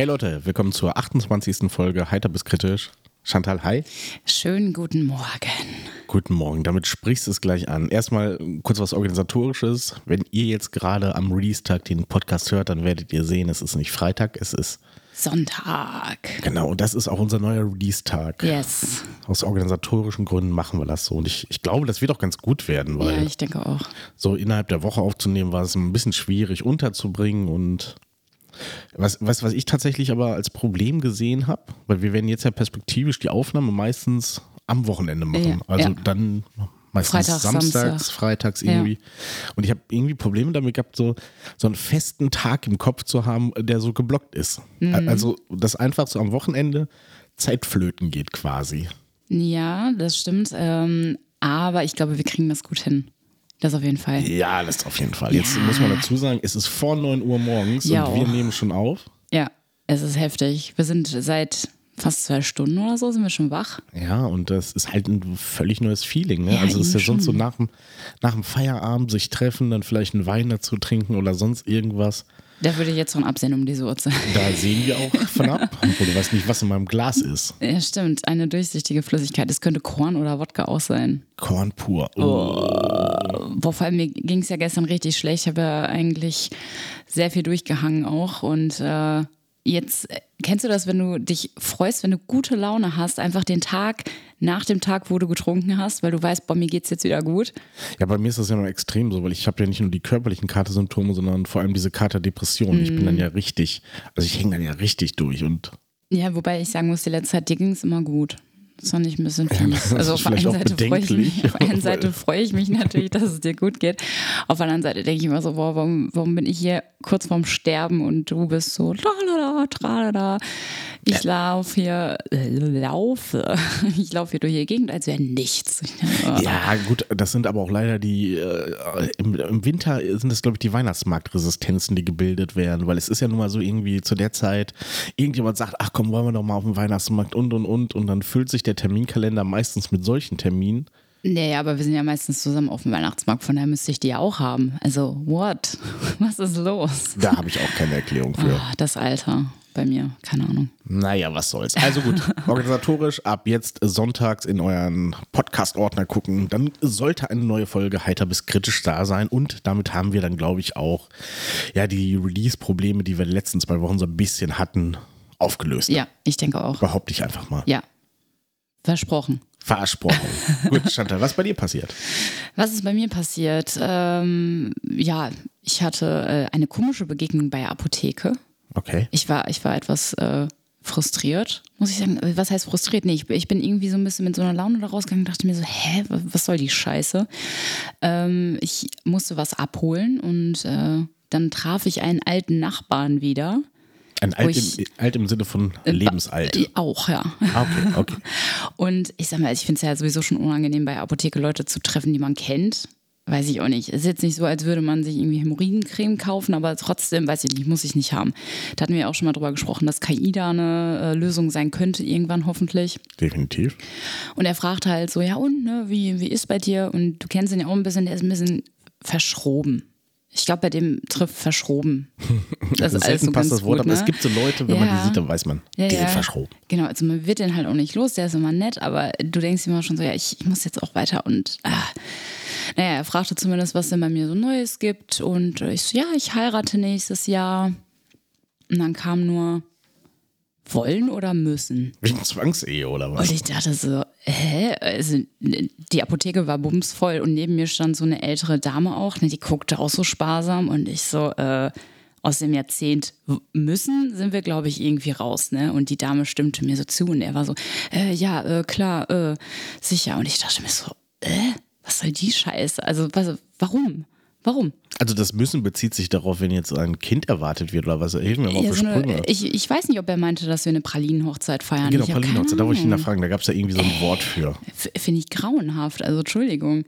Hey Leute, willkommen zur 28. Folge Heiter bis kritisch. Chantal, hi. Schönen guten Morgen. Guten Morgen, damit sprichst du es gleich an. Erstmal kurz was Organisatorisches. Wenn ihr jetzt gerade am Release-Tag den Podcast hört, dann werdet ihr sehen, es ist nicht Freitag, es ist Sonntag. Genau, und das ist auch unser neuer Release-Tag. Yes. Aus organisatorischen Gründen machen wir das so. Und ich, ich glaube, das wird auch ganz gut werden, weil Ja, ich denke auch. so innerhalb der Woche aufzunehmen, war es ein bisschen schwierig unterzubringen und was, was, was ich tatsächlich aber als Problem gesehen habe, weil wir werden jetzt ja perspektivisch die Aufnahme meistens am Wochenende machen. Ja, also ja. dann meistens Freitags, samstags, Samstag. freitags Ja. irgendwie. Und ich habe irgendwie Probleme damit gehabt, so, so einen festen Tag im Kopf zu haben, der so geblockt ist. Mhm. Also, dass einfach so am Wochenende Zeitflöten geht quasi. Ja, das stimmt. Ähm, aber ich glaube, wir kriegen das gut hin. Das auf jeden Fall. Ja, das auf jeden Fall. Jetzt Ja. muss man dazu sagen, es ist vor 9 Uhr morgens Ja. und wir nehmen schon auf. Ja, es ist heftig. Wir sind seit fast zwei Stunden oder so, sind wir schon wach. Ja, und das ist halt ein völlig neues Feeling. Ne? Ja, also es ist ja irgendwie sonst so schon. nach dem, nach dem Feierabend sich treffen, dann vielleicht einen Wein dazu trinken oder sonst irgendwas. Da würde ich jetzt schon absehen um diese Uhrzeit. Da sehen wir auch von ab. Obwohl du weißt nicht, was in meinem Glas ist. Ja, stimmt. Eine durchsichtige Flüssigkeit. Es könnte Korn oder Wodka auch sein. Korn pur. Oh. Boah, vor allem mir ging es ja gestern richtig schlecht. Ich habe ja eigentlich sehr viel durchgehangen auch. Und äh, jetzt, äh, kennst du das, wenn du dich freust, wenn du gute Laune hast, einfach den Tag nach dem Tag, wo du getrunken hast, weil du weißt, boah, mir geht's jetzt wieder gut. Ja, bei mir ist das ja noch extrem so, weil ich habe ja nicht nur die körperlichen Katersymptome, sondern vor allem diese Katerdepression. Ich bin Mhm. dann ja richtig, also ich hänge dann ja richtig durch und Ja, wobei ich sagen muss, die letzte Zeit, dir ging es immer gut. Das fand ich ein bisschen fies. das Also auf der einen Seite freue ich mich, auf einen Seite freue ich mich natürlich, dass es dir gut geht. Auf der anderen Seite denke ich immer so, boah, warum, warum bin ich hier kurz vorm Sterben und du bist so lalala, tralala. Ich laufe hier, äh, laufe, ich laufe hier durch die Gegend, als wäre nichts. Denke, Ja, gut, das sind aber auch leider die, äh, im, im Winter sind das, glaube ich, die Weihnachtsmarktresistenzen, die gebildet werden, weil es ist ja nun mal so irgendwie zu der Zeit, irgendjemand sagt, ach komm, wollen wir doch mal auf den Weihnachtsmarkt und und und und dann füllt sich der Terminkalender meistens mit solchen Terminen. Nee, aber wir sind ja meistens zusammen auf dem Weihnachtsmarkt, von daher müsste ich die ja auch haben. Also, what? Was ist los? Da habe ich auch keine Erklärung für. Ah, das Alter bei mir, keine Ahnung. Naja, was soll's. Also gut, organisatorisch ab jetzt sonntags in euren Podcast-Ordner gucken. Dann sollte eine neue Folge heiter bis kritisch da sein. Und damit haben wir dann, glaube ich, auch ja, die Release-Probleme, die wir die letzten zwei Wochen so ein bisschen hatten, aufgelöst. Ja, ich denke auch. Behaupte ich einfach mal. Ja. Versprochen. Versprochen. gut, Chantal, was ist bei dir passiert? Was ist bei mir passiert? Ähm, ja, ich hatte äh, eine komische Begegnung bei der Apotheke. Okay. Ich war, ich war etwas äh, frustriert, muss ich sagen. Äh, Was heißt frustriert? Nee, ich, ich bin irgendwie so ein bisschen mit so einer Laune da rausgegangen und dachte mir so, hä, wa- was soll die Scheiße? Ähm, ich musste was abholen und äh, dann traf ich einen alten Nachbarn wieder. Ein alt, im, alt im Sinne von lebensalt. Äh, Auch, ja. Ah, Okay, okay. Und ich sag mal, ich finde es ja sowieso schon unangenehm, bei Apotheke Leute zu treffen, die man kennt. Weiß ich auch nicht. Es ist jetzt nicht so, als würde man sich irgendwie Hämorrhoidencreme kaufen, aber trotzdem, weiß ich nicht, muss ich nicht haben. Da hatten wir auch schon mal drüber gesprochen, dass KI da eine äh, Lösung sein könnte, irgendwann hoffentlich. Definitiv. Und er fragt halt so, ja und, ne, wie, wie ist bei dir? Und du kennst ihn ja auch ein bisschen, der ist ein bisschen verschroben. Ich glaube, bei dem trifft verschroben. Das ist alles so passt das Wort, gut, aber ne? es gibt so Leute, wenn man Ja. die sieht, dann weiß man, Ja, die ja. sind verschroben. Genau, also man wird den halt auch nicht los, der ist immer nett, aber du denkst immer schon so, ja, ich, ich muss jetzt auch weiter und ah. naja, er fragte zumindest, was denn bei mir so Neues gibt und ich so, ja, ich heirate nächstes Jahr. Und dann kam nur wollen oder müssen. Wegen Zwangsehe oder was? Und ich dachte so, hä? Also, die Apotheke war bumsvoll und neben mir stand so eine ältere Dame auch, ne, die guckte auch so sparsam und ich so, äh, aus dem Jahrzehnt müssen, sind wir, glaube ich, irgendwie raus, ne? Und die Dame stimmte mir so zu und er war so, äh, ja, äh, klar, äh, sicher. Und ich dachte mir so, äh, was soll die Scheiße? Also, was, warum? Warum? Also das Müssen bezieht sich darauf, wenn jetzt ein Kind erwartet wird oder was. Hilf mir mal Ja, auf so eine, ich, ich weiß nicht, ob er meinte, dass wir eine Pralinenhochzeit feiern. genau, Ich hab Praline, keine da wollte ich ihn nachfragen. Da gab es ja irgendwie so ein Wort für. Finde ich grauenhaft. Also Entschuldigung.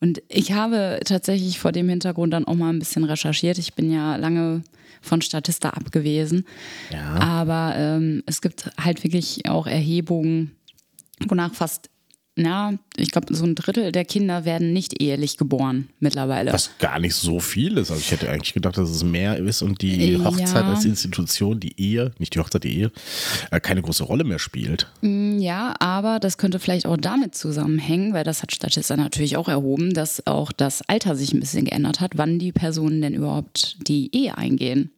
Und ich habe tatsächlich vor dem Hintergrund dann auch mal ein bisschen recherchiert. Ich bin ja lange von Statista ab gewesen. Ja. Aber ähm, es gibt halt wirklich auch Erhebungen, wonach fast na, ich glaube, so ein Drittel der Kinder werden nicht ehelich geboren mittlerweile. Was gar nicht so viel ist. Also ich hätte eigentlich gedacht, dass es mehr ist und die Hochzeit Ja. als Institution, die Ehe, nicht die Hochzeit, die Ehe, äh, keine große Rolle mehr spielt. Ja, aber das könnte vielleicht auch damit zusammenhängen, weil das hat Statista natürlich auch erhoben, dass auch das Alter sich ein bisschen geändert hat, wann die Personen denn überhaupt die Ehe eingehen.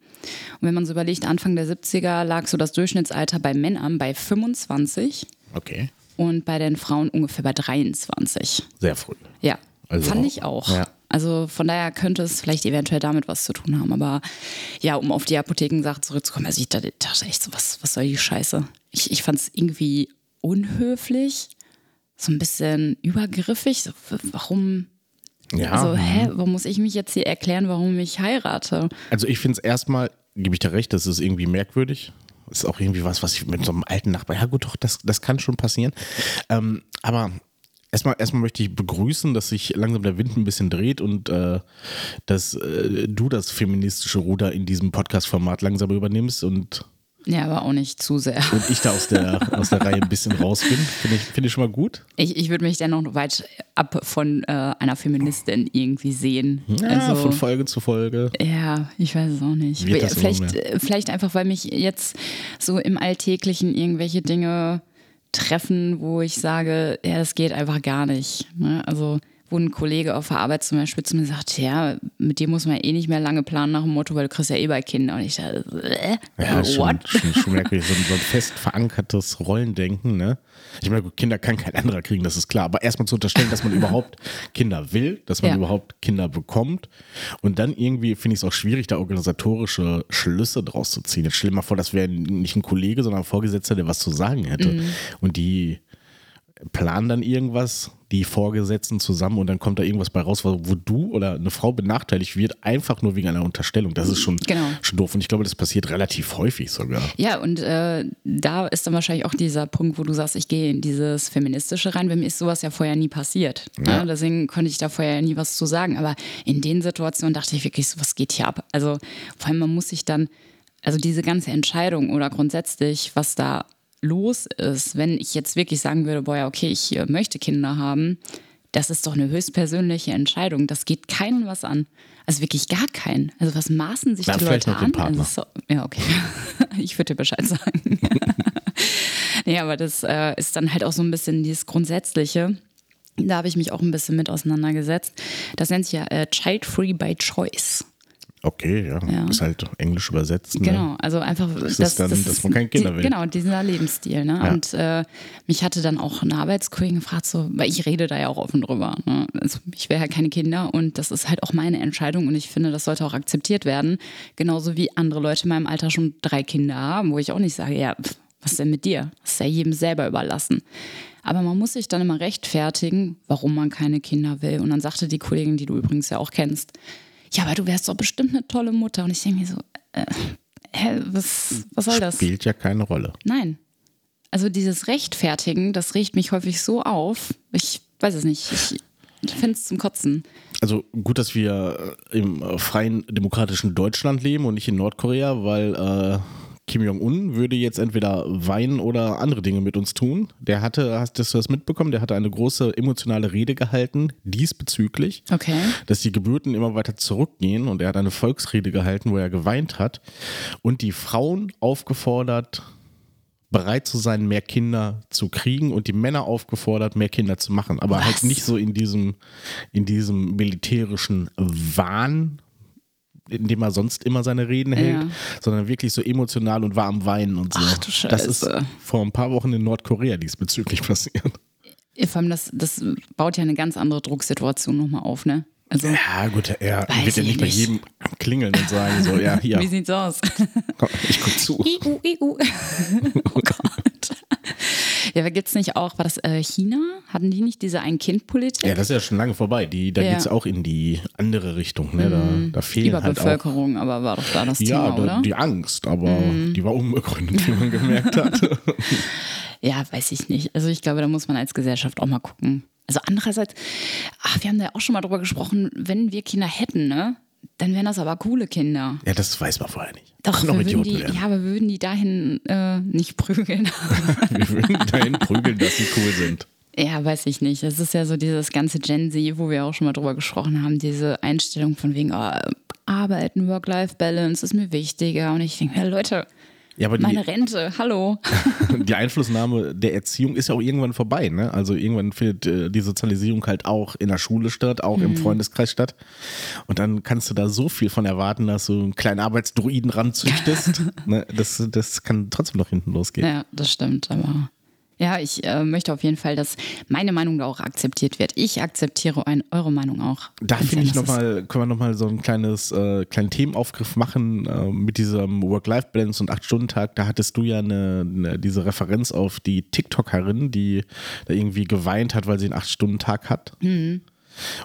Und wenn man so überlegt, Anfang der 70er lag so das Durchschnittsalter bei Männern bei 25 Okay. Und bei den Frauen ungefähr bei 23. Sehr früh. Ja, Also fand auch- ich auch. ja. Also von daher könnte es vielleicht eventuell damit was zu tun haben. Aber ja, um auf die Apothekensache zurückzukommen, also ich dachte echt so, was, was soll die Scheiße? Ich, ich fand es irgendwie unhöflich, so ein bisschen übergriffig. So, warum? Ja. Also, hä, warum muss ich mich jetzt hier erklären, warum ich heirate? Also ich finde es erstmal, gebe ich dir recht, das ist irgendwie merkwürdig. Ist auch irgendwie was, was ich mit so einem alten Nachbar, ja gut, doch, das, das kann schon passieren. Ähm, aber erstmal, erstmal möchte ich begrüßen, dass sich langsam der Wind ein bisschen dreht und äh, dass äh, du das feministische Ruder in diesem Podcast-Format langsam übernimmst und, Ja, aber auch nicht zu sehr. und ich da aus der, aus der Reihe ein bisschen raus bin. Finde ich, finde ich schon mal gut. Ich, ich würde mich dennoch weit ab von äh, einer Feministin irgendwie sehen. Ja, also, von Folge zu Folge. Ja, ich weiß es auch nicht. Wird das vielleicht, äh, vielleicht einfach, weil mich jetzt so im Alltäglichen irgendwelche Dinge treffen, wo ich sage, ja, das geht einfach gar nicht. Ne? Also, wo ein Kollege auf der Arbeit zum Beispiel zu mir sagt, ja, mit dir muss man eh nicht mehr lange planen nach dem Motto, weil du kriegst ja eh bald Kinder. Und ich dachte, äh, Ja, ist schon, what? schon, schon merkwürdig. So ein, so ein fest verankertes Rollendenken, ne? Ich meine, gut, Kinder kann kein anderer kriegen, das ist klar. Aber erstmal zu unterstellen, dass man überhaupt Kinder will, dass man Ja. überhaupt Kinder bekommt. Und dann irgendwie finde ich es auch schwierig, da organisatorische Schlüsse draus zu ziehen. Jetzt stell dir mal vor, das wäre nicht ein Kollege, sondern ein Vorgesetzter, der was zu sagen hätte. Mhm. Und die planen dann irgendwas, die Vorgesetzten zusammen und dann kommt da irgendwas bei raus, wo wo du oder eine Frau benachteiligt wird, einfach nur wegen einer Unterstellung. Das ist schon, Genau. schon doof. Und ich glaube, das passiert relativ häufig sogar. Ja, und äh, da ist dann wahrscheinlich auch dieser Punkt, wo du sagst, ich gehe in dieses Feministische rein. Bei mir ist sowas ja vorher nie passiert. Ja. Ne? Deswegen konnte ich da vorher nie was zu sagen. Aber in den Situationen dachte ich wirklich, so, was geht hier ab? Also vor allem, man muss sich dann, also diese ganze Entscheidung oder grundsätzlich, was da los ist, wenn ich jetzt wirklich sagen würde, boah, ja, okay, ich äh, möchte Kinder haben, das ist doch eine höchstpersönliche Entscheidung. Das geht keinen was an. Also wirklich gar keinen. Also was maßen sich Na, die Leute an? Also so, ja, okay. Ich würde dir Bescheid sagen. nee, aber das äh, ist dann halt auch so ein bisschen dieses Grundsätzliche. Da habe ich mich auch ein bisschen mit auseinandergesetzt. Das nennt sich ja äh, Child Free by Choice. Okay, ja. Ja. Ist halt englisch übersetzt. Ne? Genau, also einfach, Das das, dann, dass man keine die- Kinder will. Genau, dieser Lebensstil. Ne? Ja. Und äh, mich hatte dann auch eine Arbeitskollegin gefragt, so, weil ich rede da ja auch offen drüber. Ne? Also ich will ja keine Kinder und das ist halt auch meine Entscheidung und ich finde, das sollte auch akzeptiert werden. Genauso wie andere Leute in meinem Alter schon drei Kinder haben, wo ich auch nicht sage, ja, was denn mit dir? Das ist ja jedem selber überlassen. Aber man muss sich dann immer rechtfertigen, warum man keine Kinder will. Und dann sagte die Kollegin, die du übrigens ja auch kennst, ja, aber du wärst doch bestimmt eine tolle Mutter. Und ich denke mir so, äh, hä, was, was soll das? Spielt ja keine Rolle. Nein. Also dieses Rechtfertigen, das regt mich häufig so auf. Ich weiß es nicht. Ich, ich finde es zum Kotzen. Also gut, dass wir im freien demokratischen Deutschland leben und nicht in Nordkorea, weil äh, Kim Jong-un würde jetzt entweder weinen oder andere Dinge mit uns tun. Der hatte, hast du das mitbekommen, der hatte eine große emotionale Rede gehalten diesbezüglich. Okay. dass die Geburten immer weiter zurückgehen und er hat eine Volksrede gehalten, wo er geweint hat und die Frauen aufgefordert, bereit zu sein, mehr Kinder zu kriegen und die Männer aufgefordert, mehr Kinder zu machen. Aber halt Was? nicht so in diesem, in diesem militärischen Wahn, in dem er sonst immer seine Reden hält, Ja. sondern wirklich so emotional und war am Weinen und so. Ach du Das ist Scheiße. vor ein paar Wochen in Nordkorea diesbezüglich passiert. Vor allem, das, das baut ja eine ganz andere Drucksituation nochmal auf, ne? Also, Ja, gut, er wird ja ich nicht bei nicht. jedem klingeln und sagen, so, ja, hier, wie sieht's aus? komm, ich guck zu. EU, EU. oh Gott. Ja, aber gibt's nicht auch, war das äh, China? Hatten die nicht diese Ein-Kind-Politik? Ja, das ist ja schon lange vorbei. Die, da Ja. Mhm. geht es auch in die andere Richtung. Ne? Da, da fehlen halt auch. Überbevölkerung, aber war doch da das Ja, Thema? Mhm. die Angst, aber die war unbegründet, wie man gemerkt hat. Ja, weiß ich nicht. Also ich glaube, da muss man als Gesellschaft auch mal gucken. Also andererseits, ach, wir haben da ja auch schon mal drüber gesprochen, wenn wir Kinder hätten, ne? Dann wären das aber coole Kinder. ja, das weiß man vorher nicht. Doch, wir würden die, werden. ja, aber wir würden die dahin äh, nicht prügeln. Wir würden dahin prügeln, dass sie cool sind. Ja, weiß ich nicht. Es ist ja so dieses ganze Gen Z, wo wir auch schon mal drüber gesprochen haben, diese Einstellung von wegen, oh, Arbeiten, Work-Life-Balance ist mir wichtiger. Und ich denke mir, Leute, Ja, aber die, meine Rente, hallo. die Einflussnahme der Erziehung ist ja auch irgendwann vorbei. Ne? Also irgendwann findet äh, die Sozialisierung halt auch in der Schule statt, auch im Freundeskreis statt. Und dann kannst du da so viel von erwarten, dass du einen kleinen Arbeitsdruiden ranzüchtest. ne? das, das kann trotzdem noch hinten losgehen. Ja, das stimmt, aber. Ja, ich äh, möchte auf jeden Fall, dass meine Meinung da auch akzeptiert wird. Ich akzeptiere ein, eure Meinung auch. Da finde ich nochmal, können wir nochmal so ein kleines, äh, kleinen Themenaufgriff machen äh, mit diesem Work-Life-Balance und 8-Stunden-Tag. Da hattest du ja eine, eine, diese Referenz auf die TikTokerin, die da irgendwie geweint hat, weil sie einen 8-Stunden-Tag hat.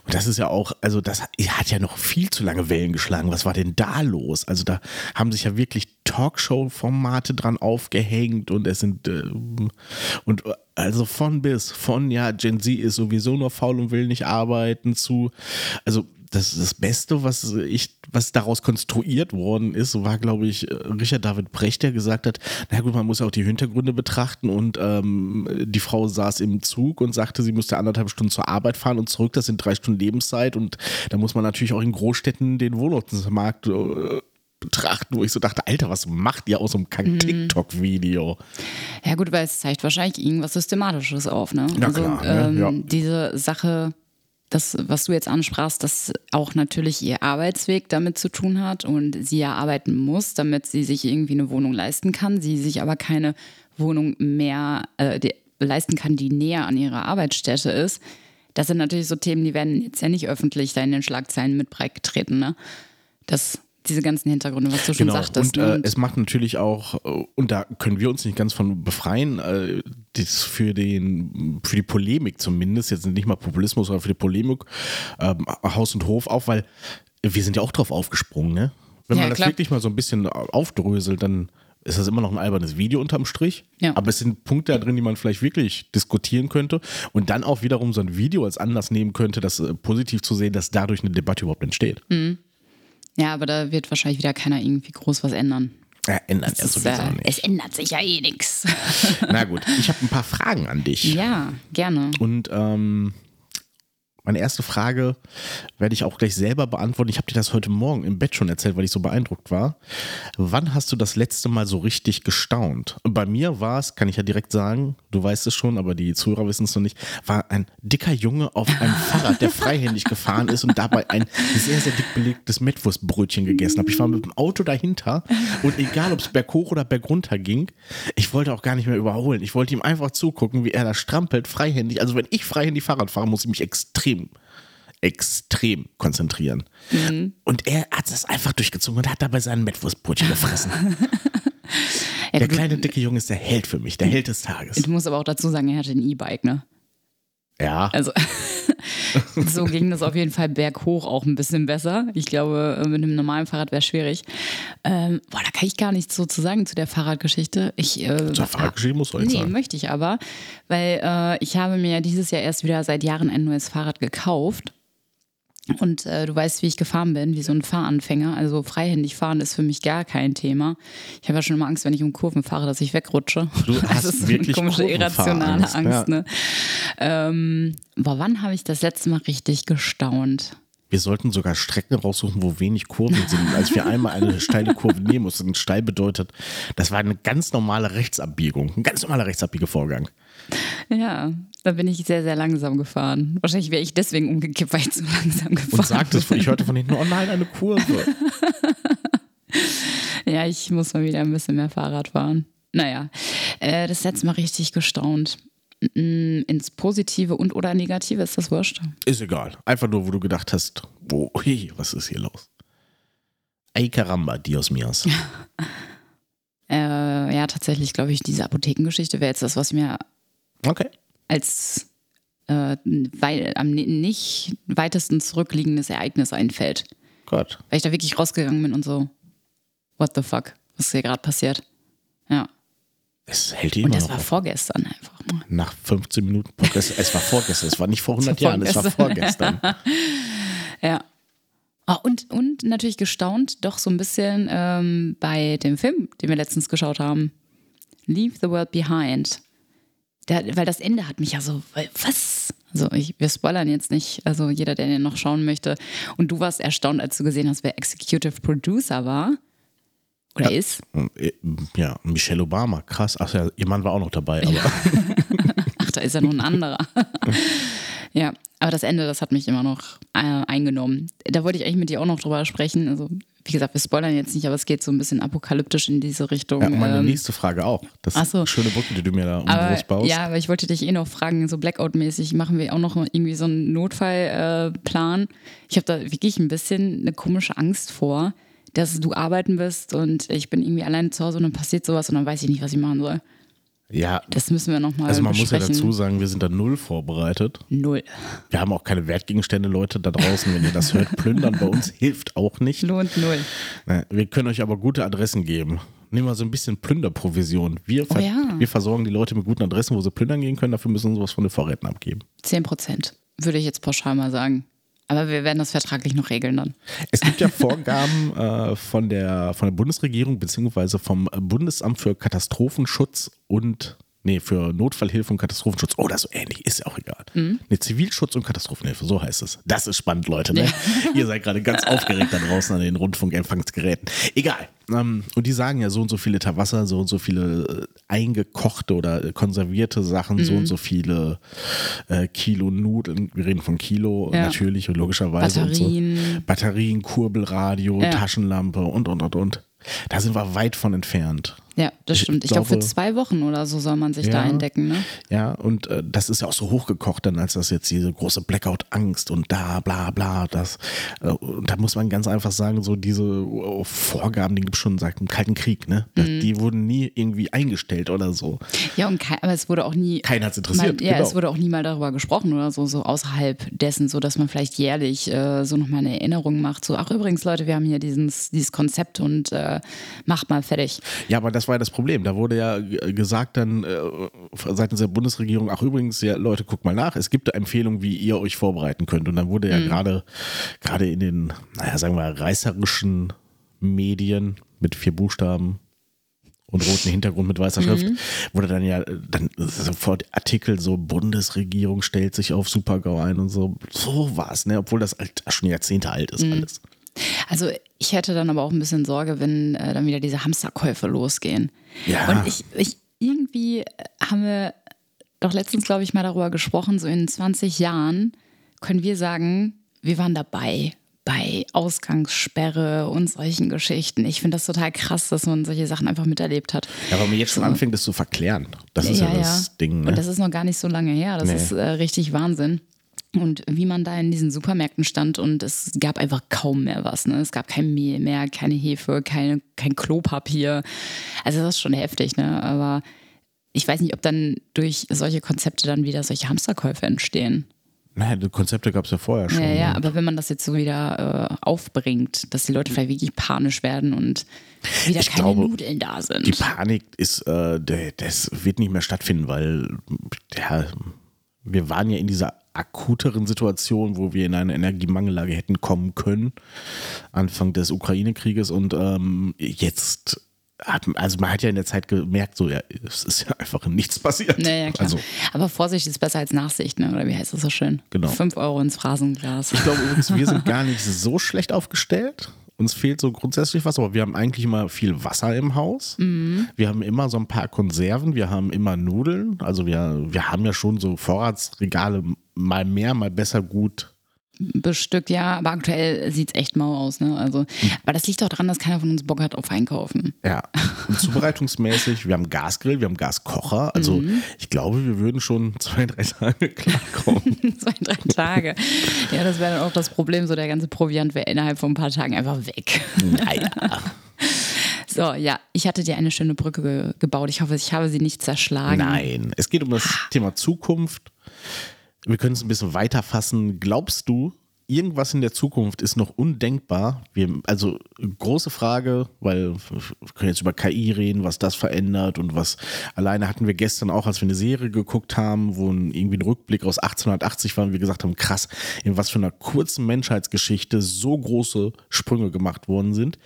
Und das ist ja auch, also das hat ja noch viel zu lange Wellen geschlagen. Was war denn da los? Also da haben sich ja wirklich Talkshow-Formate dran aufgehängt und es sind äh, und äh, also von bis, von ja, Gen Z ist sowieso nur faul und will nicht arbeiten zu, also das, das Beste, was ich, was daraus konstruiert worden ist, war, glaube ich, Richard David Brecht, der gesagt hat, na gut, man muss ja auch die Hintergründe betrachten und ähm, die Frau saß im Zug und sagte, sie müsste anderthalb Stunden zur Arbeit fahren und zurück, das sind drei Stunden Lebenszeit und da muss man natürlich auch in Großstädten den Wohnungsmarkt äh, betrachten, wo ich so dachte, Alter, was macht ihr aus so einem kack TikTok-Video? Ja, gut, weil es zeigt wahrscheinlich irgendwas Systematisches auf, ne? Na also klar, ne? ähm, Ja. diese Sache, das, was du jetzt ansprachst, dass auch natürlich ihr Arbeitsweg damit zu tun hat und sie ja arbeiten muss, damit sie sich irgendwie eine Wohnung leisten kann, sie sich aber keine Wohnung mehr äh, die, leisten kann, die näher an ihrer Arbeitsstätte ist. Das sind natürlich so Themen, die werden jetzt ja nicht öffentlich da in den Schlagzeilen mit breit getreten, ne? Das, diese ganzen Hintergründe, was du schon Genau, sagtest. und ne? äh, es macht natürlich auch, äh, und da können wir uns nicht ganz von befreien, äh, das für, den, für die Polemik zumindest, jetzt nicht mal Populismus, aber für die Polemik ähm, Haus und Hof auf, weil wir sind ja auch drauf aufgesprungen, ne? Wenn Ja, man das klar. wirklich mal so ein bisschen aufdröselt, dann ist das immer noch ein albernes Video unterm Strich. Ja. Aber es sind Punkte da drin, die man vielleicht wirklich diskutieren könnte und dann auch wiederum so ein Video als Anlass nehmen könnte, das äh, positiv zu sehen, dass dadurch eine Debatte überhaupt entsteht. Ja, aber da wird wahrscheinlich wieder keiner irgendwie groß was ändern. Ja, ändern Das ist, sowieso äh, nicht. es ändert sich ja eh nichts. Na gut, ich habe ein paar Fragen an dich. Ja, gerne. Und ähm, meine erste Frage werde ich auch gleich selber beantworten. Ich habe dir das heute Morgen im Bett schon erzählt, weil ich so beeindruckt war. Wann hast du das letzte Mal so richtig gestaunt? Bei mir war es, kann ich ja direkt sagen, du weißt es schon, aber die Zuhörer wissen es noch nicht, war ein dicker Junge auf einem Fahrrad, der freihändig gefahren ist und dabei ein sehr, sehr dick belegtes Mettwurstbrötchen gegessen hat. Ich war mit dem Auto dahinter und egal, ob es berghoch oder bergunter ging, ich wollte auch gar nicht mehr überholen. Ich wollte ihm einfach zugucken, wie er da strampelt, freihändig. Also wenn ich freihändig Fahrrad fahre, muss ich mich extrem extrem konzentrieren. Und er hat das einfach durchgezogen und hat dabei seinen Mettwurstbrötchen gefressen. Ja, Der kleine, dicke Junge ist der Held für mich, der Held des Tages. Du musst aber auch dazu sagen, er hatte ein E-Bike, ne? Ja, Also so ging das auf jeden Fall berghoch auch ein bisschen besser. Ich glaube, mit einem normalen Fahrrad wäre schwierig. Ähm, boah, da kann ich gar nichts so zu sagen zu der Fahrradgeschichte. Ich, äh, zur Fahrradgeschichte muss jetzt Nee, sagen. möchte ich aber, weil äh, ich habe mir ja dieses Jahr erst wieder seit Jahren ein neues Fahrrad gekauft. Und äh, du weißt, wie ich gefahren bin, wie so ein Fahranfänger. Also freihändig fahren ist für mich gar kein Thema. Ich habe ja schon immer Angst, wenn ich um Kurven fahre, dass ich wegrutsche. Du hast das ist wirklich eine komische, irrationale Angst. ja. Ne? Ähm, boah, wann habe ich das letzte Mal richtig gestaunt? Wir sollten sogar Strecken raussuchen, wo wenig Kurven sind. Als wir einmal eine steile Kurve nehmen mussten, steil bedeutet, das war eine ganz normale Rechtsabbiegung, ein ganz normaler Rechtsabbiegevorgang. Ja, da bin ich sehr, sehr langsam gefahren. Wahrscheinlich wäre ich deswegen umgekippt, weil ich zu langsam gefahren Und sagtest, bin. ich hörte von hinten, oh nein, eine Kurve. Ja, ich muss mal wieder ein bisschen mehr Fahrrad fahren. Naja, äh, das letzte Mal richtig gestaunt. Ins Positive und oder Negative ist das wurscht. Ist egal. Einfach nur, wo du gedacht hast, oh, ui, was ist hier los? Ay caramba, Dios míos. Äh, ja, tatsächlich glaube ich, diese Apothekengeschichte wäre jetzt das, was mir Okay. als äh, wei am ni- nicht weitesten zurückliegendes Ereignis einfällt. Gott. Weil ich da wirklich rausgegangen bin und so, what the fuck, was ist hier gerade passiert? Es hält die Und immer das noch war auf. vorgestern einfach mal. Nach 15 Minuten Podcast. Es war vorgestern, es war nicht vor 100 Es war Jahren, es war vorgestern. Ja. Ah, und, und natürlich gestaunt doch so ein bisschen ähm, bei dem Film, den wir letztens geschaut haben. Leave the World Behind. Der, weil das Ende hat mich ja so, was? Also ich, wir spoilern jetzt nicht, also jeder, der den noch schauen möchte. Und du warst erstaunt, als du gesehen hast, wer Executive Producer war. Oder ja, ist? Äh, ja, Michelle Obama, krass. Ach ja, ihr Mann war auch noch dabei, aber. Ja. Ach, da ist ja nur ein anderer. ja, aber das Ende, das hat mich immer noch äh, eingenommen. Da wollte ich eigentlich mit dir auch noch drüber sprechen. Also, wie gesagt, wir spoilern jetzt nicht, aber es geht so ein bisschen apokalyptisch in diese Richtung. Ja, meine ähm, nächste Frage auch. Das ist so. eine schöne Brücke, die du mir da umbrust baust. Ja, aber ich wollte dich eh noch fragen, so Blackout-mäßig machen wir auch noch irgendwie so einen Notfallplan. Äh, ich habe da wirklich ein bisschen eine komische Angst vor, dass du arbeiten wirst und ich bin irgendwie alleine zu Hause und dann passiert sowas und dann weiß ich nicht, was ich machen soll. Ja. Das müssen wir nochmal Also man besprechen. muss ja dazu sagen, wir sind da null vorbereitet. Null. Wir haben auch keine Wertgegenstände, Leute da draußen, wenn ihr das hört. Plündern bei uns hilft auch nicht. Lohnt null. Wir können euch aber gute Adressen geben. Nehmen wir so ein bisschen Plünderprovision. Wir, oh ja. wir versorgen die Leute mit guten Adressen, wo sie plündern gehen können. Dafür müssen sie was von den Vorräten abgeben. Zehn Prozent, würde ich jetzt pauschal mal sagen. Aber wir werden das vertraglich noch regeln dann. Es gibt ja Vorgaben äh, von, der, von der Bundesregierung beziehungsweise vom Bundesamt für Katastrophenschutz und Nee, für Notfallhilfe und Katastrophenschutz. Oh, das ist so ähnlich, ist ja auch egal. Mhm. Ne, Zivilschutz und Katastrophenhilfe, so heißt es. Das ist spannend, Leute. Ne? Ja. Ihr seid gerade ganz aufgeregt da draußen an den Rundfunkempfangsgeräten. Egal. Ähm, und die sagen ja so und so viele Liter Wasser, so und so viele äh, eingekochte oder konservierte Sachen, mhm. so und so viele äh, Kilo Nudeln. Wir reden von Kilo ja. natürlich und logischerweise. Batterien. Und so. Batterien, Kurbelradio, ja. Taschenlampe und, und, und, und. Da sind wir weit von entfernt. Ja, das stimmt. Ich, ich glaube, glaub, für zwei Wochen oder so soll man sich ja, da eindecken. Ne? Ja, und äh, das ist ja auch so hochgekocht, dann als das jetzt diese große Blackout-Angst und da, bla, bla, das. Äh, und da muss man ganz einfach sagen, so diese uh, Vorgaben, die gibt es schon seit dem Kalten Krieg, ne? Mhm. Die wurden nie irgendwie eingestellt oder so. Ja, und kein, aber es wurde auch nie. Keiner hat es interessiert. Mal, ja, genau. es wurde auch nie mal darüber gesprochen oder so, so außerhalb dessen, so dass man vielleicht jährlich äh, so nochmal eine Erinnerung macht. So, ach übrigens, Leute, wir haben hier dieses, dieses Konzept und äh, macht mal fertig. Ja, aber das war ja das Problem. Da wurde ja gesagt dann äh, seitens der Bundesregierung, ach übrigens, ja, Leute, guckt mal nach, es gibt Empfehlungen, wie ihr euch vorbereiten könnt. Und dann wurde ja mhm. gerade gerade in den, naja, sagen wir, reißerischen Medien mit vier Buchstaben und roten Hintergrund mit weißer Schrift, mhm. wurde dann ja dann sofort Artikel so Bundesregierung stellt sich auf Supergau ein und so. So war es, ne? Obwohl das halt schon Jahrzehnte alt ist mhm. alles. Also ich hätte dann aber auch ein bisschen Sorge, wenn äh, dann wieder diese Hamsterkäufe losgehen. Ja. Und ich, ich irgendwie äh, haben wir doch letztens, glaube ich, mal darüber gesprochen, so in 20 Jahren können wir sagen, wir waren dabei bei Ausgangssperre und solchen Geschichten. Ich finde das total krass, dass man solche Sachen einfach miterlebt hat. Ja, weil man jetzt schon so. anfängt, das zu verklären. Das ist ja, ja das ja. Ding. Ne? Und das ist noch gar nicht so lange her. Das nee. ist äh, richtig Wahnsinn und wie man da in diesen Supermärkten stand und es gab einfach kaum mehr was. Ne? Es gab kein Mehl mehr, keine Hefe, keine, kein Klopapier. Also das ist schon heftig, ne? Aber ich weiß nicht, ob dann durch solche Konzepte dann wieder solche Hamsterkäufe entstehen. Naja, die Konzepte gab es ja vorher schon. Ja, ja, aber wenn man das jetzt so wieder äh, aufbringt, dass die Leute vielleicht wirklich panisch werden und wieder ich keine glaube, Nudeln da sind. Die Panik ist, äh, das wird nicht mehr stattfinden, weil ja, wir waren ja in dieser akuteren Situation, wo wir in eine Energiemangellage hätten kommen können, Anfang des Ukraine-Krieges und ähm, jetzt hat, also man hat ja in der Zeit gemerkt, so ja, es ist ja einfach nichts passiert. Naja, klar. Also, Aber Vorsicht ist besser als Nachsicht, ne? oder wie heißt das so schön? Genau. Fünf Euro ins Phrasenglas. Ich glaube übrigens, wir sind gar nicht so schlecht aufgestellt. Uns fehlt so grundsätzlich was, aber wir haben eigentlich immer viel Wasser im Haus. Mhm. Wir haben immer so ein paar Konserven, wir haben immer Nudeln. Also wir, wir haben ja schon so Vorratsregale mal mehr, mal besser gut bestückt, ja, aber aktuell sieht es echt mau aus. Ne? Also, aber das liegt auch daran, dass keiner von uns Bock hat auf Einkaufen. Ja, und zubereitungsmäßig, wir haben Gasgrill, wir haben Gaskocher. Also mhm. ich glaube, wir würden schon zwei, drei Tage klarkommen. zwei, drei Tage. Ja, das wäre dann auch das Problem, so der ganze Proviant wäre innerhalb von ein paar Tagen einfach weg. Naja. So, ja, ich hatte dir eine schöne Brücke ge gebaut. Ich hoffe, ich habe sie nicht zerschlagen. Nein, es geht um das Thema Zukunft. Wir können es ein bisschen weiter fassen. Glaubst du, irgendwas in der Zukunft ist noch undenkbar. Wir, also große Frage, weil wir können jetzt über KI reden, was das verändert und was alleine hatten wir gestern auch, als wir eine Serie geguckt haben, wo ein, irgendwie ein Rückblick aus 1880 war und wir gesagt haben, krass, in was für einer kurzen Menschheitsgeschichte so große Sprünge gemacht worden sind.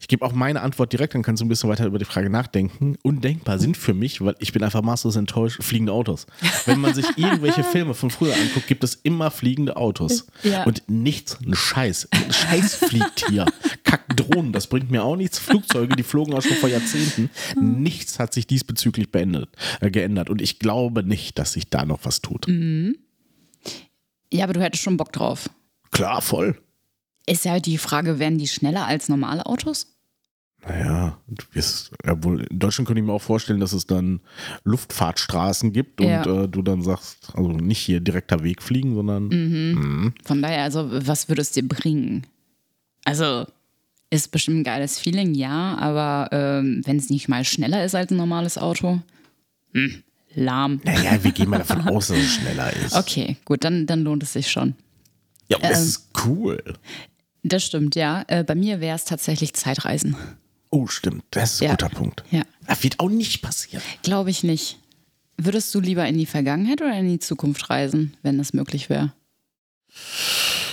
Ich gebe auch meine Antwort direkt, dann kannst du ein bisschen weiter über die Frage nachdenken. Undenkbar sind für mich, weil ich bin einfach maßlos enttäuscht, fliegende Autos. Wenn man sich irgendwelche Filme von früher anguckt, gibt es immer fliegende Autos. Ja. Und nichts, ein Scheiß. Ein Scheiß fliegt hier. Kack Drohnen, das bringt mir auch nichts. Flugzeuge, die flogen auch schon vor Jahrzehnten. Nichts hat sich diesbezüglich beendet, äh, geändert. Und ich glaube nicht, dass sich da noch was tut. Ja, aber du hättest schon Bock drauf. Klar, voll. Ist ja die Frage, werden die schneller als normale Autos? Naja, du wirst, obwohl in Deutschland könnte ich mir auch vorstellen, dass es dann Luftfahrtstraßen gibt und Ja. äh, du dann sagst, also nicht hier direkter Weg fliegen, sondern Mhm. Von daher, also, was würde es dir bringen? Also, ist bestimmt ein geiles Feeling, ja, aber ähm, wenn es nicht mal schneller ist als ein normales Auto, hm, lahm. naja, wir gehen mal davon aus, dass es schneller ist. Okay, gut, dann, dann lohnt es sich schon. Ja, es Ähm. ist cool. Das stimmt, ja. Äh, bei mir wäre es tatsächlich Zeitreisen. Oh, stimmt, das ist ein Ja. guter Punkt. Ja, Das wird auch nicht passieren. glaube ich nicht. Würdest du lieber in die Vergangenheit oder in die Zukunft reisen, wenn das möglich wäre?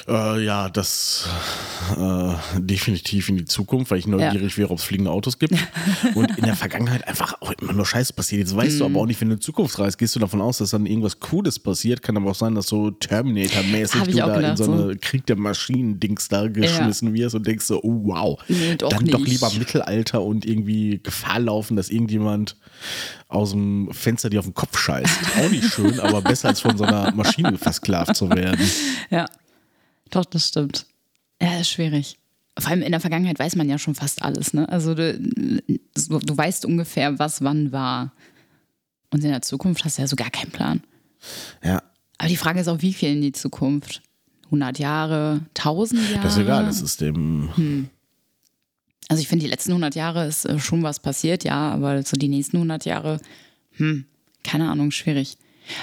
Äh, ja, das äh, definitiv in die Zukunft, weil ich neugierig wäre, ob es fliegende Autos gibt. Und in der Vergangenheit einfach auch immer nur Scheiße passiert. Jetzt weißt Mhm. du aber auch nicht, wenn du in Zukunft reist, gehst du davon aus, dass dann irgendwas Cooles passiert. Kann aber auch sein, dass so Terminator-mäßig du da in gedacht, so eine. Krieg der Maschinen-Dings da geschmissen wirst und denkst so, oh wow. Nee, doch dann doch nicht. lieber Mittelalter und irgendwie Gefahr laufen, dass irgendjemand aus dem Fenster dir auf den Kopf scheißt. Auch nicht schön, aber besser als von so einer Maschine versklavt zu werden. Ja, doch, das stimmt. Ja, ist schwierig. Vor allem in der Vergangenheit weiß man ja schon fast alles, ne? Also du, du weißt ungefähr, was wann war. Und in der Zukunft hast du ja so gar keinen Plan. Ja, Aber die Frage ist auch, wie viel in die Zukunft? 100 Jahre, 1000 Jahre? Das ist egal, das ist dem. Also ich finde, die letzten 100 Jahre ist äh, schon was passiert, ja, aber so die nächsten 100 Jahre, hm, keine Ahnung, schwierig.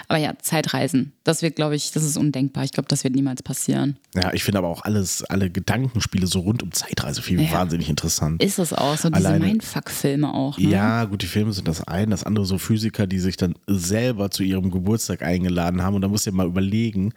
Aber ja, Zeitreisen, das wird, glaube ich, das ist undenkbar. Ich glaube, das wird niemals passieren. Ja, ich finde aber auch alles, alle Gedankenspiele so rund um Zeitreise viel Ja. wahnsinnig interessant. Ist es auch, so diese Mindfuck-Filme auch, ne? Ja, gut, die Filme sind das eine, das andere so Physiker, die sich dann selber zu ihrem Geburtstag eingeladen haben und da musst du dir mal überlegen,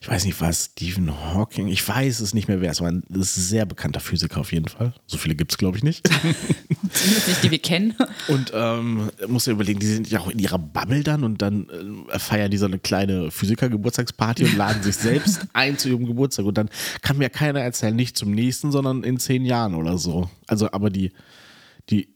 ich weiß nicht was, Stephen Hawking, ich weiß es nicht mehr, wer es war, ein sehr bekannter Physiker auf jeden Fall. So viele gibt es, glaube ich, nicht. Zumindest nicht, die wir kennen. Und ähm, musst dir überlegen, die sind ja auch in ihrer Bubble dann und dann äh, feiern die so eine kleine Physiker-Geburtstagsparty und laden sich selbst ein zu ihrem Geburtstag. Und dann kann mir keiner erzählen, nicht zum nächsten, sondern in zehn Jahren oder so. Also, aber die, die,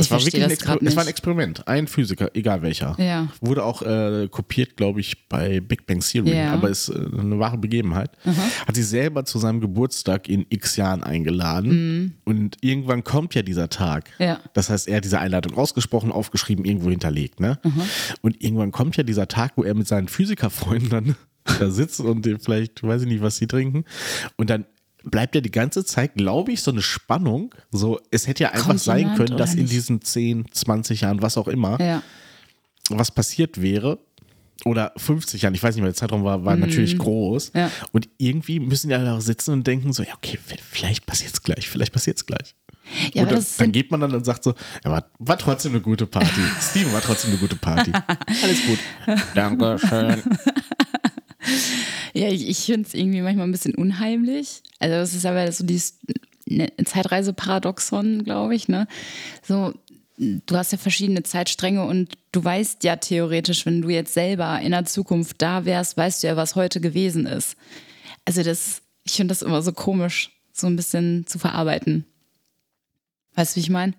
Ich es war verstehe das gerade Exper es war ein nicht. Experiment. Ein Physiker, egal welcher. Ja. Wurde auch äh, kopiert, glaube ich, bei Big Bang Theory, Ja. aber ist äh, eine wahre Begebenheit. Hat sie selber zu seinem Geburtstag in x Jahren eingeladen. Und irgendwann kommt ja dieser Tag. Mhm. Ja. Das heißt, er hat diese Einladung ausgesprochen, aufgeschrieben, irgendwo hinterlegt. Ne? Und irgendwann kommt ja dieser Tag, wo er mit seinen Physikerfreunden dann da sitzt und vielleicht, weiß ich nicht, was sie trinken. Und dann bleibt ja die ganze Zeit, glaube ich, so eine Spannung. So, es hätte ja einfach Kommt sein können, dass in diesen 10, 20 Jahren, was auch immer, Ja. was passiert wäre. Oder 50 Jahren, ich weiß nicht mehr, der Zeitraum war, war natürlich groß. Mhm. Ja. Und irgendwie müssen die alle auch sitzen und denken so, ja, okay, vielleicht passiert es gleich, vielleicht passiert es gleich. Ja, und dann, dann geht man dann und sagt so, ja, war, war trotzdem eine gute Party. Steven war trotzdem eine gute Party. Alles gut. Dankeschön. Ja, ich, ich finde es irgendwie manchmal ein bisschen unheimlich. Also es ist aber so dieses ne, Zeitreise-Paradoxon, glaube ich, ne? So, du hast ja verschiedene Zeitstränge und du weißt ja theoretisch, wenn du jetzt selber in der Zukunft da wärst, weißt du ja, was heute gewesen ist. Also das, ich finde das immer so komisch, so ein bisschen zu verarbeiten. Weißt du, wie ich meine?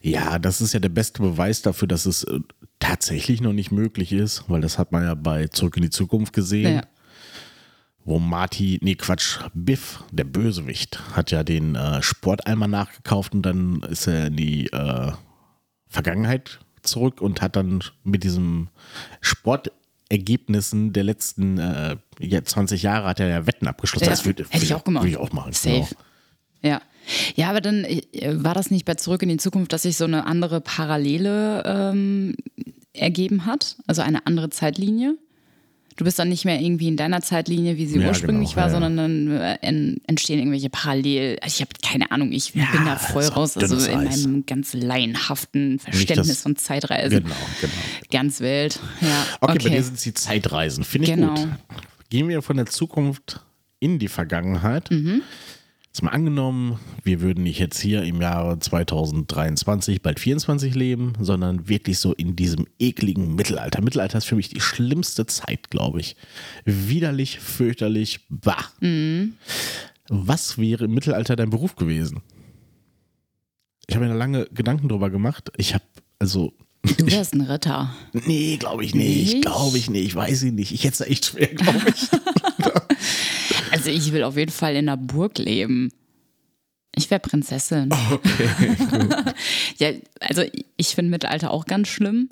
Ja, das ist ja der beste Beweis dafür, dass es äh, tatsächlich noch nicht möglich ist, weil das hat man ja bei Zurück in die Zukunft gesehen. Ja. Wo Marty, nee Quatsch, Biff, der Bösewicht, hat ja den äh, Sportalmer nachgekauft und dann ist er in die äh, Vergangenheit zurück und hat dann mit diesem Sportergebnissen der letzten äh, ja, 20 Jahre hat er ja Wetten abgeschlossen. Ja, das würde hätte ich auch gemacht. Würde ich auch machen. Safe. Genau. Ja. Ja, aber dann äh, war das nicht bei Zurück in die Zukunft, dass sich so eine andere Parallele ähm, ergeben hat? Also eine andere Zeitlinie? Du bist dann nicht mehr irgendwie in deiner Zeitlinie, wie sie Ja, ursprünglich genau, war, ja, ja. sondern dann äh, en- entstehen irgendwelche Parallel. Also ich habe keine Ahnung, ich bin da voll raus. Also in Eis. meinem ganz laienhaften Verständnis von Zeitreisen. Genau, genau. Ganz wild. Ja, Okay, okay. bei dir sind es die Zeitreisen. Finde ich Genau. gut. Gehen wir von der Zukunft in die Vergangenheit. Mhm. Jetzt mal angenommen, wir würden nicht jetzt hier im Jahre 2023, bald 24 leben, sondern wirklich so in diesem ekligen Mittelalter. Mittelalter ist für mich die schlimmste Zeit, glaube ich. Widerlich, fürchterlich, bah. Mhm. Was wäre im Mittelalter dein Beruf gewesen? Ich habe mir da lange Gedanken drüber gemacht. Ich habe, also, Du wärst ein Ritter. Nee, glaube ich nicht. Glaube ich nicht. Weiß ich nicht. Ich hätte es echt schwer, glaube ich. Also ich will auf jeden Fall in einer Burg leben. Ich wäre Prinzessin. Okay. Ja, also ich finde Mittelalter auch ganz schlimm.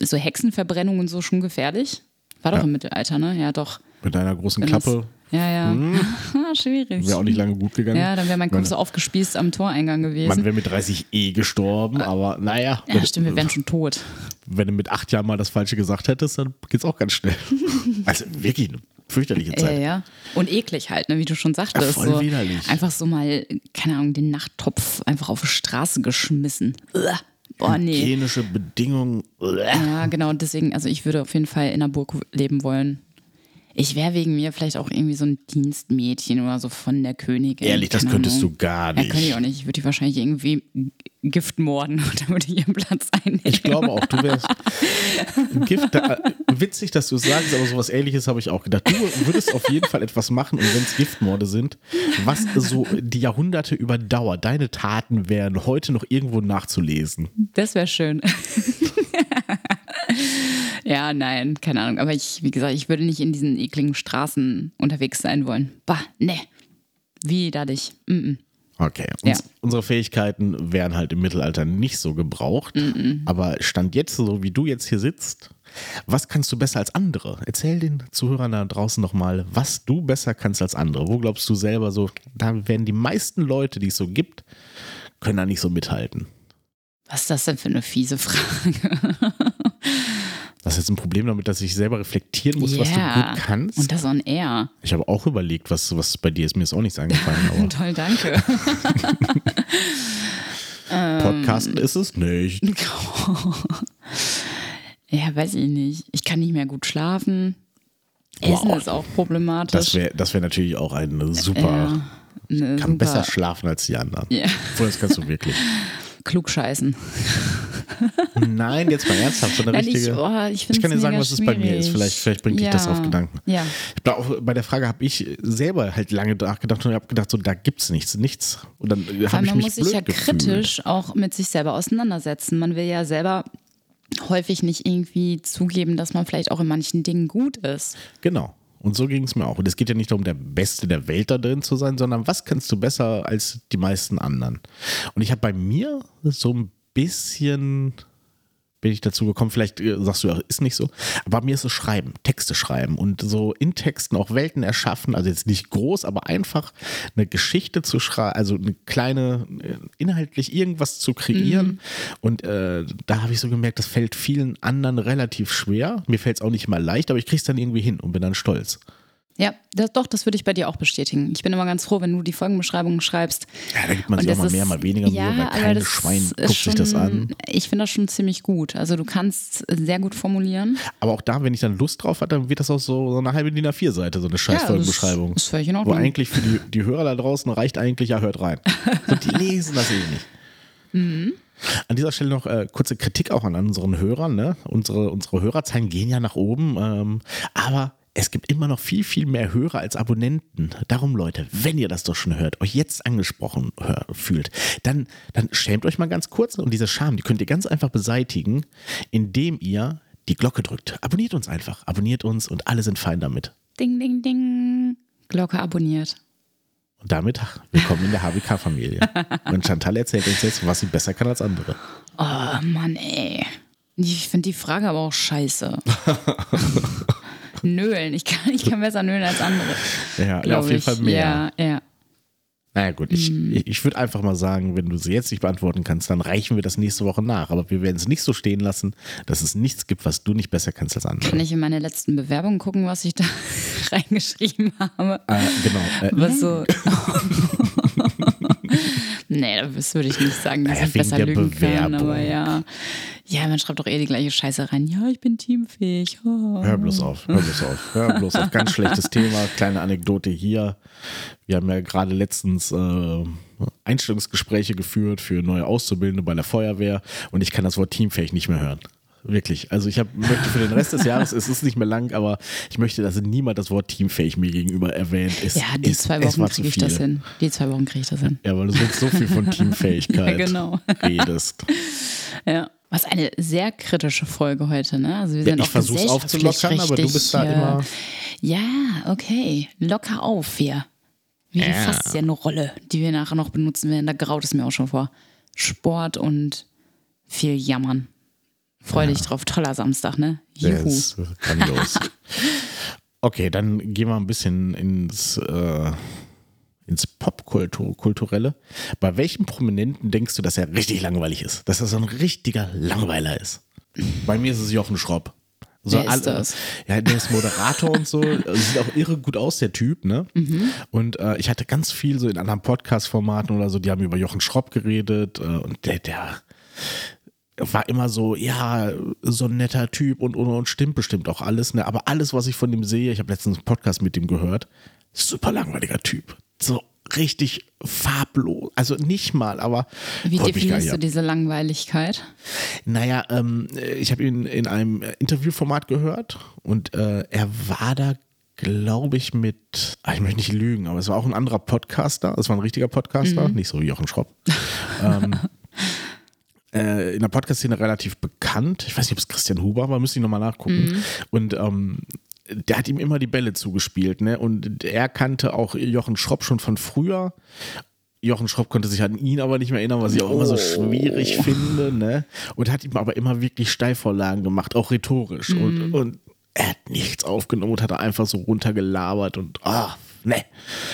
So Hexenverbrennung und so schon gefährlich. War doch Ja. im Mittelalter, ne? Ja, doch. Mit deiner großen Wenn das- Klappe Ja, ja. Schwierig. wäre auch nicht lange gut gegangen. Ja, dann wäre mein Kopf so aufgespießt am Toreingang Man gewesen. wäre mit 30 eh gestorben, aber naja, Ja, stimmt, wir wären schon tot. wenn du mit acht Jahren mal das Falsche gesagt hättest, dann geht's auch ganz schnell. also wirklich eine fürchterliche Ja, Zeit. ja. Und eklig halt, ne, wie du schon sagtest. Ja, voll so widerlich. Einfach so mal, keine Ahnung, den Nachttopf einfach auf die Straße geschmissen. Uah. Boah, nee. Hygienische Bedingungen. Ja, genau. Und deswegen, also ich würde auf jeden Fall in einer Burg leben wollen. Ich wäre wegen mir vielleicht auch irgendwie so ein Dienstmädchen oder so von der Königin. Ehrlich, das könntest Ahnung. du gar Ja, nicht. könnte ich auch nicht. Ich würde die wahrscheinlich irgendwie Gift morden und dann würde ich ihren Platz einnehmen. Ich glaube auch, du wärst Gift. Witzig, dass du es sagst, aber sowas ähnliches habe ich auch gedacht. Du würdest auf jeden Fall etwas machen und wenn es Giftmorde sind, was so die Jahrhunderte überdauert, deine Taten wären heute noch irgendwo nachzulesen. Das wäre schön. Ja, nein, keine Ahnung. Aber ich, wie gesagt, ich würde nicht in diesen ekligen Straßen unterwegs sein wollen. Bah, ne. Widerlich. Mm -mm. Okay. Ja. Uns, Unsere Fähigkeiten wären halt im Mittelalter nicht so gebraucht. Aber Stand jetzt, so wie du jetzt hier sitzt, was kannst du besser als andere? Erzähl den Zuhörern da draußen nochmal, was du besser kannst als andere. Wo glaubst du selber so, da werden die meisten Leute, die es so gibt, können da nicht so mithalten. Was ist das denn für eine fiese Frage? Das ist jetzt ein Problem damit, dass ich selber reflektieren muss, was du gut kannst. Und das on air. ich habe auch überlegt, was, was bei dir ist. Mir ist auch nichts eingefallen, Toll, danke. Podcasten ist es nicht. ja, weiß ich nicht. Ich kann nicht mehr gut schlafen. Essen Wow. ist auch problematisch. Das wäre das wär natürlich auch ein super. eine kann super besser schlafen als die anderen. Ja. Obwohl, das kannst du wirklich. klugscheißen. Nein, jetzt mal ernsthaft, so eine Nein, ich, richtige. oh, ich, ich kann dir sagen, was es bei mir ist. Vielleicht, vielleicht bringt dich das Ja. auf Gedanken. Ja. Ich auch, bei der Frage habe ich selber halt lange nachgedacht und habe gedacht, so da gibt's nichts, nichts. Und dann Vor habe allem, ich man mich muss sich ja gefühlt. kritisch auch mit sich selber auseinandersetzen. Man will ja selber häufig nicht irgendwie zugeben, dass man vielleicht auch in manchen Dingen gut ist. Genau. Und so ging es mir auch. Und es geht ja nicht darum, der Beste der Welt da drin zu sein, sondern was kannst du besser als die meisten anderen? Und ich habe bei mir so ein bisschen bin ich dazu gekommen, vielleicht äh, sagst du ja, ist nicht so, aber mir ist es Schreiben, Texte schreiben und so in Texten auch Welten erschaffen, also jetzt nicht groß, aber einfach eine Geschichte zu schreiben, also eine kleine, äh, inhaltlich irgendwas zu kreieren. Und äh, da habe ich so gemerkt, das fällt vielen anderen relativ schwer, mir fällt es auch nicht mal leicht, aber ich kriege es dann irgendwie hin und bin dann stolz. Ja, das, doch, das würde ich bei dir auch bestätigen. Ich bin immer ganz froh, wenn du die Folgenbeschreibungen schreibst. Ja, da gibt man Und sich auch das mal mehr, ist- mal weniger ja, Mühe, weil kein das Schwein guckt sich das schon- an. Ich finde das schon ziemlich gut. Also du kannst sehr gut formulieren. Aber auch da, wenn ich dann Lust drauf hatte, dann wird das auch so, so eine halbe DIN A4-Seite, so eine scheiß Ja, Folgenbeschreibung. das ist völlig in Wo Ordnung. eigentlich für die, die Hörer da draußen reicht eigentlich, ja, hört rein. So, die lesen das eh nicht. Mhm. An dieser Stelle noch äh, kurze Kritik auch an unseren Hörern. Ne? Unsere, unsere Hörerzahlen gehen ja nach oben, ähm, aber es gibt immer noch viel, viel mehr Hörer als Abonnenten. Darum, Leute, wenn ihr das doch schon hört, euch jetzt angesprochen hör, fühlt, dann, dann schämt euch mal ganz kurz und diese Scham, die könnt ihr ganz einfach beseitigen, indem ihr die Glocke drückt. Abonniert uns einfach, abonniert uns und alle sind fein damit. Ding, ding, ding. Glocke abonniert. Und damit ach, willkommen in der HBK-Familie. Und Chantal erzählt uns jetzt, was sie besser kann als andere. Oh Mann, ey. Ich finde die Frage aber auch scheiße. nölen. Ich kann, ich kann besser nölen als andere. Ja, ja auf jeden ich. Fall mehr. Ja, ja. Naja gut, ich, ich, ich würde einfach mal sagen, wenn du sie jetzt nicht beantworten kannst, dann reichen wir das nächste Woche nach. Aber wir werden es nicht so stehen lassen, dass es nichts gibt, was du nicht besser kannst als andere. Kann ich in meine letzten Bewerbungen gucken, was ich da reingeschrieben habe? Äh, genau. Äh, Was so. nee, das würde ich nicht sagen, dass Naja, ich besser lügen kann, Bewerbung. aber ja. Ja, man schreibt doch eh die gleiche Scheiße rein. Ja, ich bin teamfähig. Oh. Hör bloß auf, hör bloß auf, hör bloß auf. Ganz schlechtes Thema, kleine Anekdote hier. Wir haben ja gerade letztens äh, Einstellungsgespräche geführt für neue Auszubildende bei der Feuerwehr und ich kann das Wort teamfähig nicht mehr hören. Wirklich. Also ich hab, möchte für den Rest des Jahres, es ist nicht mehr lang, aber ich möchte, dass niemand das Wort teamfähig mir gegenüber erwähnt. Es, Ja, die es, zwei es Wochen kriege ich das hin. Die zwei Wochen kriege ich das hin. Ja, weil du so viel von Teamfähigkeit Ja, genau. redest. Ja. Was eine sehr kritische Folge heute, ne? Also wir Ja, sind ich auch versuch's gesellschaftlich aufzulockern, aber du bist da äh, immer- Ja, okay. Locker auf hier. Wie die Ja. Faszienrolle, die wir nachher noch benutzen werden. Da graut es mir auch schon vor. Sport und viel Jammern. Freu dich drauf. Toller Samstag, ne? Juhu. ist äh, grandios. okay, dann gehen wir ein bisschen ins, äh, ins Popkulturelle. Bei welchem Prominenten denkst du, dass er richtig langweilig ist? Dass er so ein richtiger Langweiler ist? Bei mir ist es Jochen Schropp. So Wer ist das? Ja, der ist Moderator und so. Sieht auch irre gut aus, der Typ, ne? Mhm. Und äh, ich hatte ganz viel so in anderen Podcast-Formaten oder so, die haben über Jochen Schropp geredet äh, und der, der war immer so, ja, so ein netter Typ und, und, und stimmt bestimmt auch alles, ne? Aber alles, was ich von dem sehe, ich habe letztens einen Podcast mit dem gehört, super langweiliger Typ. So richtig farblos. Also nicht mal, aber Wie gar definierst du diese Langweiligkeit? naja, ähm, ich habe ihn in einem Interviewformat gehört und äh, er war da, glaube ich, mit, ah, ich möchte nicht lügen, aber es war auch ein anderer Podcaster, es war ein richtiger Podcaster, nicht so Jochen Schropp. ähm, äh, in der Podcast-Szene relativ bekannt. Ich weiß nicht, ob es Christian Huber war, müsste ich nochmal nachgucken. Und ähm, der hat ihm immer die Bälle zugespielt, ne? Und er kannte auch Jochen Schropp schon von früher. Jochen Schropp konnte sich an ihn aber nicht mehr erinnern, was ich auch immer so schwierig finde, ne? Und hat ihm aber immer wirklich Steilvorlagen gemacht, auch rhetorisch. Und, und er hat nichts aufgenommen und hat einfach so runtergelabert und ah, ne.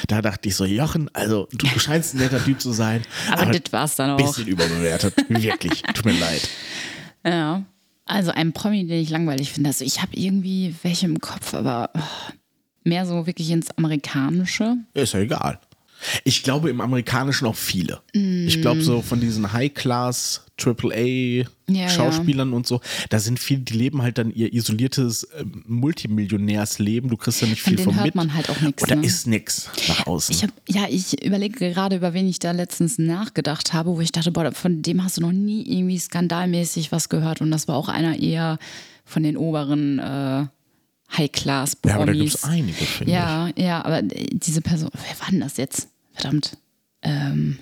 Da dachte ich so, Jochen, also du scheinst ein netter Typ zu sein. Aber das war's dann ein auch. bisschen überbewertet. Wirklich. Tut mir leid. Ja. Also ein Promi, den ich langweilig finde. Also ich habe irgendwie welche im Kopf, aber oh, mehr so wirklich ins Amerikanische. Ist ja egal. Ich glaube im Amerikanischen auch viele. Ich glaube so von diesen High-Class, AAA-Schauspielern und so, da sind viele, die leben halt dann ihr isoliertes ähm, Multimillionärsleben. Du kriegst ja nicht viel von hört mit. man halt auch Und da ne? ist nix nach außen. Ich hab, ja, ich überlege gerade, über wen ich da letztens nachgedacht habe, wo ich dachte, boah, von dem hast du noch nie irgendwie skandalmäßig was gehört. Und das war auch einer eher von den oberen äh, High-Class-Promis. ja, aber da gibt es einige, finde ich. Ja, ja, aber diese Person, wer war denn das jetzt? Verdammt. Ähm,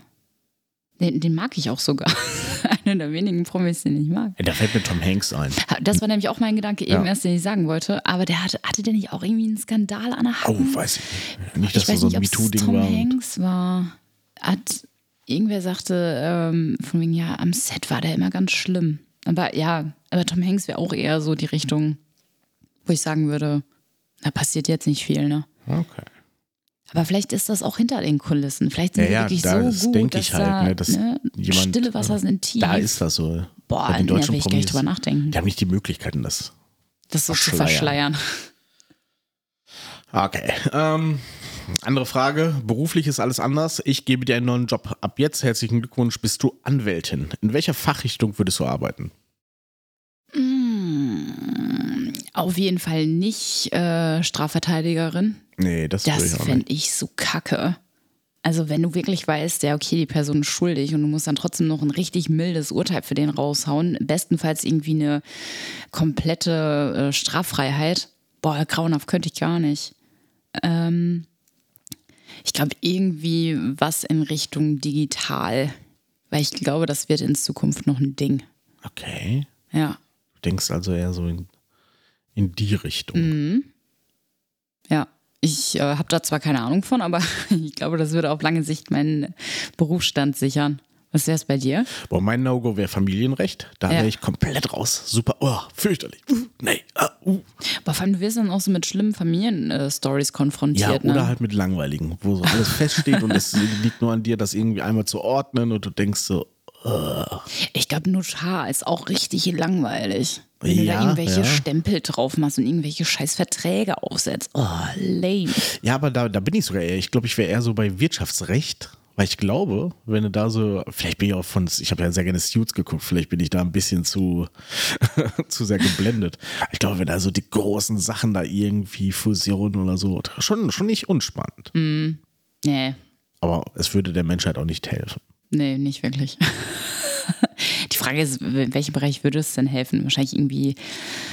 den, den mag ich auch sogar. Einer der wenigen Promis, den ich mag. Ja, Da fällt mir Tom Hanks ein. Das war nämlich auch mein Gedanke eben Ja. erst, den ich sagen wollte. Aber der hatte, hatte der nicht auch irgendwie einen Skandal an der Oh, Hand? weiß ich nicht. Nicht, dass ich das weiß so ein MeToo-Ding Tom war. und- Hanks war. Hat, irgendwer sagte, ähm, von wegen, ja, am Set war der immer ganz schlimm. Aber ja, aber Tom Hanks wäre auch eher so die Richtung, wo ich sagen würde, da passiert jetzt nicht viel, ne? Okay. Aber vielleicht ist das auch hinter den Kulissen. Vielleicht sind Ja, die ja, wirklich das so gut, denke dass ich halt, da, ne, dass ne, jemand, stille Wasser äh, sind tief. Da ist das so. Boah, Bei den da deutschen will ich gar nicht Promis, drüber nachdenken. Die haben nicht die Möglichkeiten, das das so zu verschleiern. verschleiern. Okay. Ähm, andere Frage. Beruflich ist alles anders. Ich gebe dir einen neuen Job. Ab jetzt herzlichen Glückwunsch, bist du Anwältin. In welcher Fachrichtung würdest du arbeiten? Mm, Auf jeden Fall nicht äh, Strafverteidigerin. Nee, das, Das fände ich so kacke. Also wenn du wirklich weißt, ja, okay, die Person ist schuldig und du musst dann trotzdem noch ein richtig mildes Urteil für den raushauen, bestenfalls irgendwie eine komplette äh, Straffreiheit. Boah, grauenhaft könnte ich gar nicht. Ähm, ich glaube irgendwie was in Richtung digital, weil ich glaube, das wird in Zukunft noch ein Ding. Okay. Ja, Du denkst also eher so in, in die Richtung. Mhm. ja. Ich äh, habe da zwar keine Ahnung von, aber ich glaube, das würde auf lange Sicht meinen Berufsstand sichern. Was wäre es bei dir? Boah, mein No-Go wäre Familienrecht. Da Ja. wäre ich komplett raus. Super, oh, fürchterlich. Uh, nee, ah, uh. Aber vor allem, du wirst dann auch so mit schlimmen Familien-Stories Ja, konfrontiert. oder ne? halt mit langweiligen, wo so alles feststeht und es liegt nur an dir, das irgendwie einmal zu ordnen und du denkst so, Ich glaube, Notar ist auch richtig langweilig. Wenn du Ja, da irgendwelche ja. Stempel drauf machst und irgendwelche scheiß Verträge aufsetzt. Oh, lame. Ja, aber da, da bin ich sogar eher. Ich glaube, ich wäre eher so bei Wirtschaftsrecht, weil ich glaube, wenn du da so, vielleicht bin ich auch von, ich habe ja sehr gerne Suits geguckt, vielleicht bin ich da ein bisschen zu, zu sehr geblendet. Ich glaube, wenn da so die großen Sachen da irgendwie Fusionen oder so, schon, schon nicht unspannend. Nee, Aber es würde der Menschheit auch nicht helfen. nee, nicht wirklich. Die Frage ist, in welchem Bereich würde es denn helfen? Wahrscheinlich irgendwie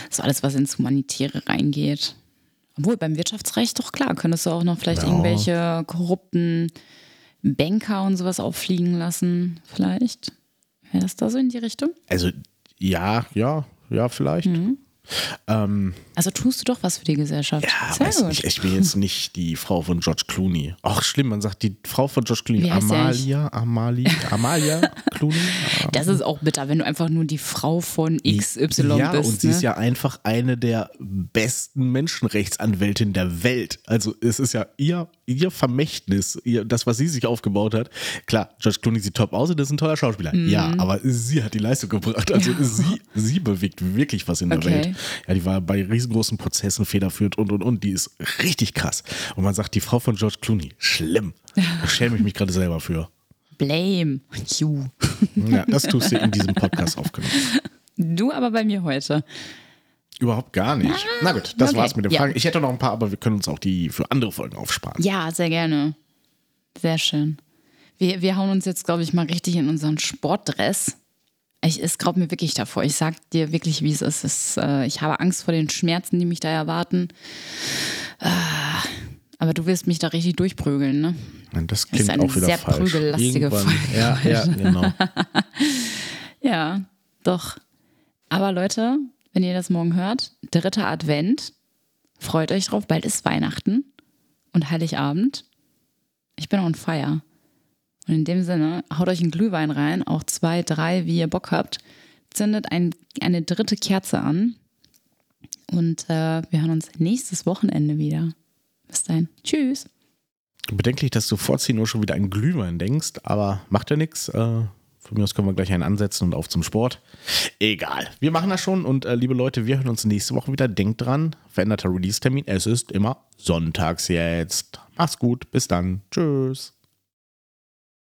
so alles, was ins Humanitäre reingeht. Obwohl, beim Wirtschaftsrecht doch klar, könntest du auch noch vielleicht Ja. irgendwelche korrupten Banker und sowas auffliegen lassen, vielleicht. Wäre das da so in die Richtung? Also, ja, ja, ja, vielleicht. Ähm, Also tust du doch was für die Gesellschaft. ja, Sehr weiß gut. nicht, ich bin jetzt nicht die Frau von George Clooney. Ach, schlimm, man sagt die Frau von George Clooney. Sie Amalia, Amalia, Amalia Clooney. Das ist auch bitter, wenn du einfach nur die Frau von XY ja, bist. und sie ne? ist ja einfach eine der besten Menschenrechtsanwältinnen der Welt. Also es ist ja ihr, ihr Vermächtnis, ihr, das, was sie sich aufgebaut hat. Klar, George Clooney sieht top aus und ist ein toller Schauspieler. Mhm. Ja, aber sie hat die Leistung gebracht. Also sie, sie bewegt wirklich was in der Okay. Welt. Ja, die war bei riesengroßen Prozessen federführend und und und. Die ist richtig krass. Und man sagt, die Frau von George Clooney, schlimm. Da schäme ich mich gerade selber für. Blame. You. Ja, das tust du in diesem Podcast aufgenommen. Du aber bei mir heute. Überhaupt gar nicht. Na gut, das okay. war's mit den Ja. Fragen. Ich hätte noch ein paar, aber wir können uns auch die für andere Folgen aufsparen. Ja, sehr gerne. Sehr schön. Wir, wir hauen uns jetzt, glaube ich, mal richtig in unseren Sportdress. Ich, es graut mir wirklich davor. Ich sag dir wirklich, wie es ist. Es, äh, ich habe Angst vor den Schmerzen, die mich da erwarten. Ah, aber du wirst mich da richtig durchprügeln, ne? Nein, Das ist klingt eine auch wieder sehr falsch. prügellastige Irgendwann- Folge Ja, ja, genau. Ja, doch. Aber Leute, wenn ihr das morgen hört, dritter Advent, freut euch drauf, bald ist Weihnachten und Heiligabend. Ich bin on fire. Und in dem Sinne, haut euch einen Glühwein rein, auch zwei, drei, wie ihr Bock habt. Zündet ein, eine dritte Kerze an. Und äh, wir hören uns nächstes Wochenende wieder. Bis dahin. Tschüss. Bedenklich, dass du vor 10 Uhr schon wieder an Glühwein denkst, aber macht ja nichts. Äh, von mir aus können wir gleich einen ansetzen und auf zum Sport. Egal. Wir machen das schon und äh, liebe Leute, wir hören uns nächste Woche wieder. Denkt dran, veränderter Release-Termin. Es ist immer sonntags jetzt. Macht's gut. Bis dann. Tschüss.